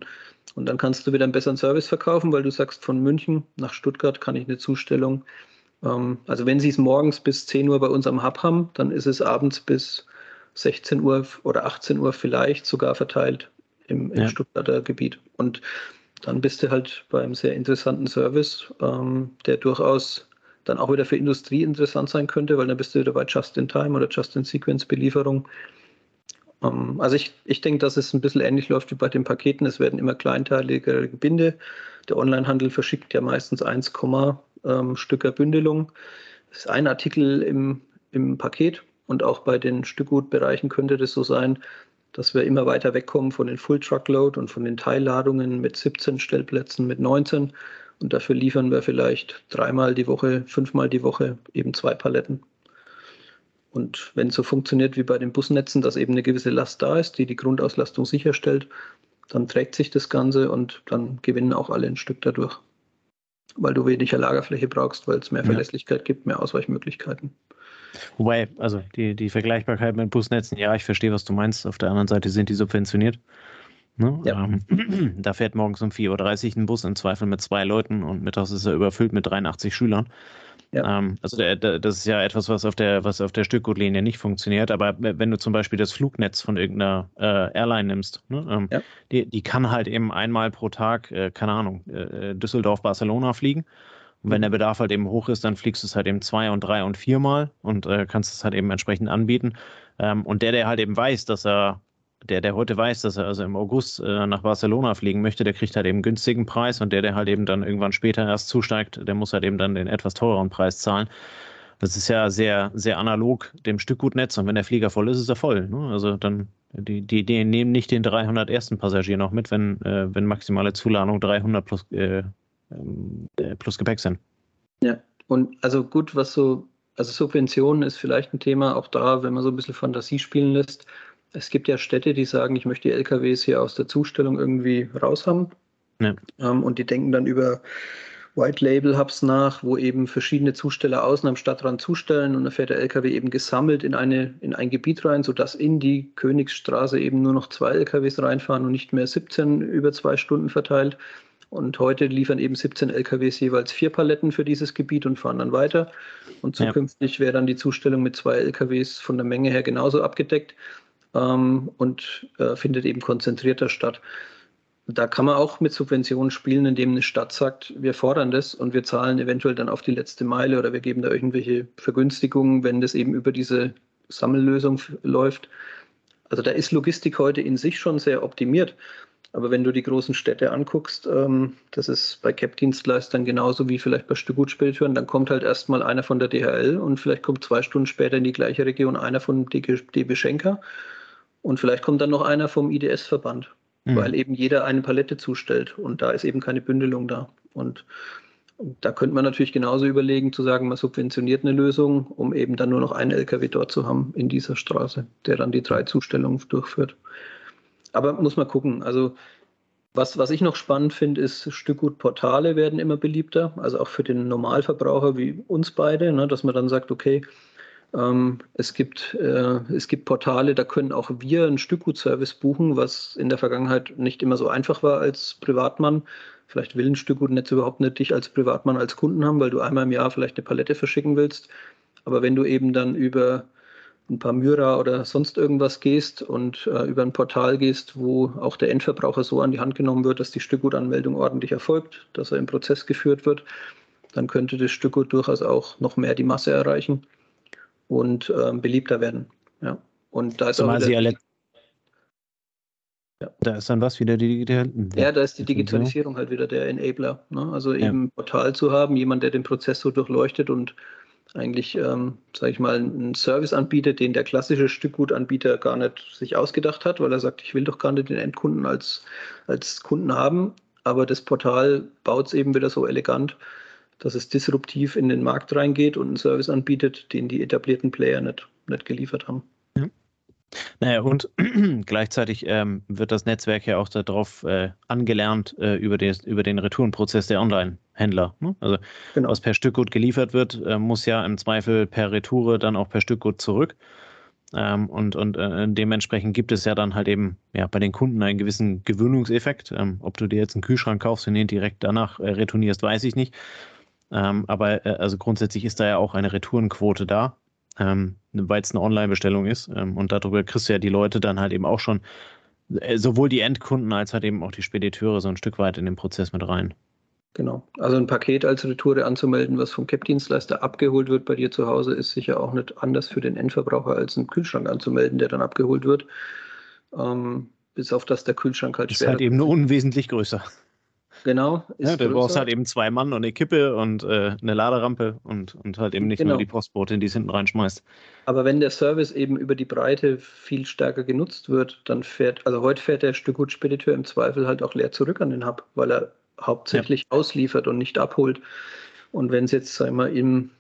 Und dann kannst du wieder einen besseren Service verkaufen, weil du sagst, von München nach Stuttgart kann ich eine Zustellung also wenn Sie es morgens bis 10 Uhr bei uns am Hub haben, dann ist es abends bis 16 Uhr oder 18 Uhr vielleicht sogar verteilt im, im ja. Stuttgarter Gebiet. Und dann bist du halt beim sehr interessanten Service, ähm, der durchaus dann auch wieder für Industrie interessant sein könnte, weil dann bist du wieder bei Just-in-Time oder Just-in-Sequence-Belieferung. Ähm, also ich, ich denke, dass es ein bisschen ähnlich läuft wie bei den Paketen. Es werden immer kleinteiligere Gebinde. Der Onlinehandel verschickt ja meistens 1, ähm, Stücker Bündelung. Das ist ein Artikel im, im Paket und auch bei den Stückgutbereichen könnte das so sein, dass wir immer weiter wegkommen von den Full Truckload und von den Teilladungen mit 17 Stellplätzen, mit 19 und dafür liefern wir vielleicht dreimal die Woche, fünfmal die Woche eben zwei Paletten. Und wenn es so funktioniert wie bei den Busnetzen, dass eben eine gewisse Last da ist, die die Grundauslastung sicherstellt, dann trägt sich das Ganze und dann gewinnen auch alle ein Stück dadurch weil du weniger Lagerfläche brauchst, weil es mehr Verlässlichkeit ja. gibt, mehr Ausweichmöglichkeiten. Wobei, also die, die Vergleichbarkeit mit Busnetzen, ja, ich verstehe, was du meinst. Auf der anderen Seite sind die subventioniert. Ne? Ja. Ähm, da fährt morgens um 4.30 Uhr ein Bus im Zweifel mit zwei Leuten und mittags ist er überfüllt mit 83 Schülern. Ja. Ähm, also der, der, das ist ja etwas, was auf der, was auf der Stückgutlinie nicht funktioniert. Aber wenn du zum Beispiel das Flugnetz von irgendeiner äh, Airline nimmst, ne, ähm, ja. die, die kann halt eben einmal pro Tag, äh, keine Ahnung, äh, Düsseldorf, Barcelona fliegen. Und wenn der Bedarf halt eben hoch ist, dann fliegst du es halt eben zwei und drei und viermal und äh, kannst es halt eben entsprechend anbieten. Ähm, und der, der halt eben weiß, dass er der, der heute weiß, dass er also im August äh, nach Barcelona fliegen möchte, der kriegt halt eben günstigen Preis und der, der halt eben dann irgendwann später erst zusteigt, der muss halt eben dann den etwas teureren Preis zahlen. Das ist ja sehr, sehr analog dem Stückgutnetz und wenn der Flieger voll ist, ist er voll. Ne? Also dann, die, die, die nehmen nicht den 301. Passagier noch mit, wenn, äh, wenn maximale Zuladung 300 plus, äh, äh, plus Gepäck sind. Ja, und also gut, was so, also Subventionen ist vielleicht ein Thema, auch da, wenn man so ein bisschen Fantasie spielen lässt, es gibt ja Städte, die sagen, ich möchte die LKWs hier aus der Zustellung irgendwie raus haben. Ja. Ähm, und die denken dann über White Label Hubs nach, wo eben verschiedene Zusteller außen am Stadtrand zustellen und dann fährt der LKW eben gesammelt in, eine, in ein Gebiet rein, sodass in die Königsstraße eben nur noch zwei LKWs reinfahren und nicht mehr 17 über zwei Stunden verteilt. Und heute liefern eben 17 LKWs jeweils vier Paletten für dieses Gebiet und fahren dann weiter. Und zukünftig ja. wäre dann die Zustellung mit zwei LKWs von der Menge her genauso abgedeckt ähm, und äh, findet eben konzentrierter statt. Da kann man auch mit Subventionen spielen, indem eine Stadt sagt, wir fordern das und wir zahlen eventuell dann auf die letzte Meile oder wir geben da irgendwelche Vergünstigungen, wenn das eben über diese Sammellösung läuft. Also da ist Logistik heute in sich schon sehr optimiert. Aber wenn du die großen Städte anguckst, ähm, das ist bei CAP-Dienstleistern genauso wie vielleicht bei Stückgutspediteuren, dann kommt halt erstmal einer von der DHL und vielleicht kommt zwei Stunden später in die gleiche Region einer von DB Schenker und vielleicht kommt dann noch einer vom IDS-Verband, mhm. weil eben jeder eine Palette zustellt und da ist eben keine Bündelung da. Und, da könnte man natürlich genauso überlegen, zu sagen, man subventioniert eine Lösung, um eben dann nur noch einen LKW dort zu haben in dieser Straße, der dann die drei Zustellungen durchführt. Aber muss man gucken. Also was, was ich noch spannend finde, ist, Stückgutportale werden immer beliebter, also auch für den Normalverbraucher wie uns beide, ne, dass man dann sagt, okay, es, gibt, äh, es gibt Portale, da können auch wir einen Stückgutservice buchen, was in der Vergangenheit nicht immer so einfach war als Privatmann. Vielleicht will ein Stückgutnetz überhaupt nicht dich als Privatmann als Kunden haben, weil du einmal im Jahr vielleicht eine Palette verschicken willst. Aber wenn du eben dann über ein paar Myra oder sonst irgendwas gehst und äh, über ein Portal gehst, wo auch der Endverbraucher so an die Hand genommen wird, dass die Stückgutanmeldung ordentlich erfolgt, dass er im Prozess geführt wird, dann könnte das Stückgut durchaus auch noch mehr die Masse erreichen und ähm, beliebter werden. Ja. Und da ist Zumal auch wieder, ja. Da ist dann was wieder die Digitalisierung. Ja, da ist die Digitalisierung halt wieder der Enabler. Ne? Also eben ja. ein Portal zu haben, jemand, der den Prozess so durchleuchtet und eigentlich, ähm, sage ich mal, einen Service anbietet, den der klassische Stückgutanbieter gar nicht sich ausgedacht hat, weil er sagt, ich will doch gar nicht den Endkunden als, als Kunden haben. Aber das Portal baut es eben wieder so elegant, dass es disruptiv in den Markt reingeht und einen Service anbietet, den die etablierten Player nicht, nicht geliefert haben. Ja. Naja, und gleichzeitig ähm, wird das Netzwerk ja auch darauf äh, angelernt äh, über, des, über den Retourenprozess der Online-Händler. Ne? Also genau. was per Stückgut geliefert wird, äh, muss ja im Zweifel per Retoure dann auch per Stückgut zurück. Ähm, und und äh, dementsprechend gibt es ja dann halt eben ja, bei den Kunden einen gewissen Gewöhnungseffekt. Ähm, ob du dir jetzt einen Kühlschrank kaufst und den direkt danach äh, retournierst, weiß ich nicht. Ähm, aber äh, also grundsätzlich ist da ja auch eine Retourenquote da, ähm, weil es eine Online-Bestellung ist. Ähm, und darüber kriegst du ja die Leute dann halt eben auch schon, äh, sowohl die Endkunden als halt eben auch die Spediteure so ein Stück weit in den Prozess mit rein. Genau. Also ein Paket als Retoure anzumelden, was vom CAP-Dienstleister abgeholt wird bei dir zu Hause, ist sicher auch nicht anders für den Endverbraucher als einen Kühlschrank anzumelden, der dann abgeholt wird. Ähm, bis auf das der Kühlschrank halt. Ist halt eben nur unwesentlich größer. Genau. ja, du brauchst halt eben zwei Mann und eine Kippe und äh, eine Laderampe und, und halt eben nicht genau. nur die Postbotin, die es hinten reinschmeißt. Aber wenn der Service eben über die Breite viel stärker genutzt wird, dann fährt, also heute fährt der Stückgutspediteur im Zweifel halt auch leer zurück an den Hub, weil er hauptsächlich ja. ausliefert und nicht abholt. Und wenn es jetzt, sagen wir, in,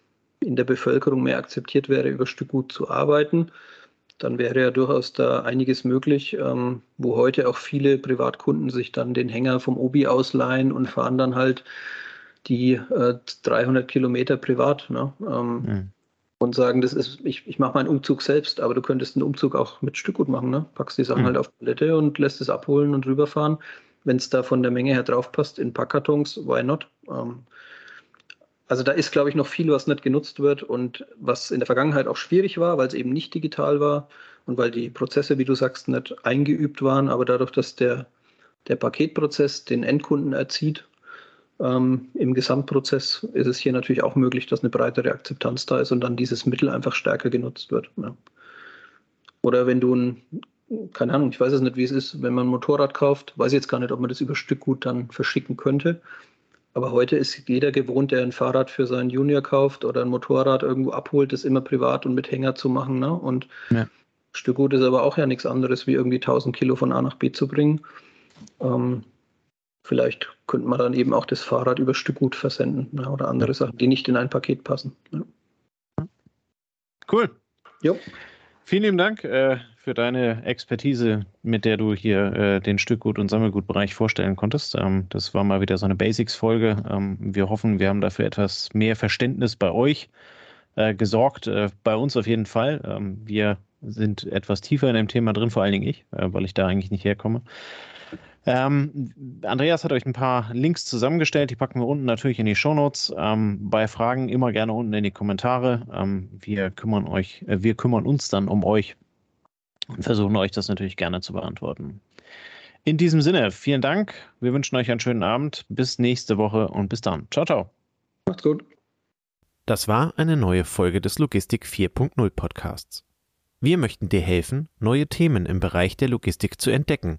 in der Bevölkerung mehr akzeptiert wäre, über Stückgut zu arbeiten, dann wäre ja durchaus da einiges möglich, ähm, wo heute auch viele Privatkunden sich dann den Hänger vom Obi ausleihen und fahren dann halt die äh, 300 Kilometer privat ne? ähm, mhm. und sagen, das ist, ich, ich mache meinen Umzug selbst, aber du könntest einen Umzug auch mit Stückgut machen, ne? packst die Sachen mhm. halt auf Palette und lässt es abholen und rüberfahren. Wenn es da von der Menge her drauf passt in Packkartons, why not? Ähm, also da ist, glaube ich, noch viel, was nicht genutzt wird und was in der Vergangenheit auch schwierig war, weil es eben nicht digital war und weil die Prozesse, wie du sagst, nicht eingeübt waren. Aber dadurch, dass der, der Paketprozess den Endkunden erzieht, ähm, im Gesamtprozess ist es hier natürlich auch möglich, dass eine breitere Akzeptanz da ist und dann dieses Mittel einfach stärker genutzt wird. Ja. Oder wenn du ein, keine Ahnung, ich weiß es nicht, wie es ist, wenn man ein Motorrad kauft, weiß ich jetzt gar nicht, ob man das über Stückgut dann verschicken könnte. Aber heute ist jeder gewohnt, der ein Fahrrad für seinen Junior kauft oder ein Motorrad irgendwo abholt, das immer privat und mit Hänger zu machen. Ne? Und ja. Stückgut ist aber auch ja nichts anderes, wie irgendwie 1000 Kilo von A nach B zu bringen. Ähm, vielleicht könnte man dann eben auch das Fahrrad über Stückgut versenden ne? oder andere Sachen, die nicht in ein Paket passen. Ja. Cool. Jo. Vielen lieben Dank äh, für deine Expertise, mit der du hier äh, den Stückgut- und Sammelgutbereich vorstellen konntest. Ähm, das war mal wieder so eine Basics-Folge. Ähm, wir hoffen, wir haben dafür etwas mehr Verständnis bei euch äh, gesorgt. Äh, bei uns auf jeden Fall. Ähm, wir sind etwas tiefer in dem Thema drin, vor allen Dingen ich, äh, weil ich da eigentlich nicht herkomme. Ähm, Andreas hat euch ein paar Links zusammengestellt, die packen wir unten natürlich in die Shownotes. Ähm, bei Fragen immer gerne unten in die Kommentare. Ähm, wir kümmern euch, äh, wir kümmern uns dann um euch und versuchen euch das natürlich gerne zu beantworten. In diesem Sinne, vielen Dank. Wir wünschen euch einen schönen Abend. Bis nächste Woche und bis dann. Ciao, ciao. Macht's gut. Das war eine neue Folge des Logistik 4.0 Podcasts. Wir möchten dir helfen, neue Themen im Bereich der Logistik zu entdecken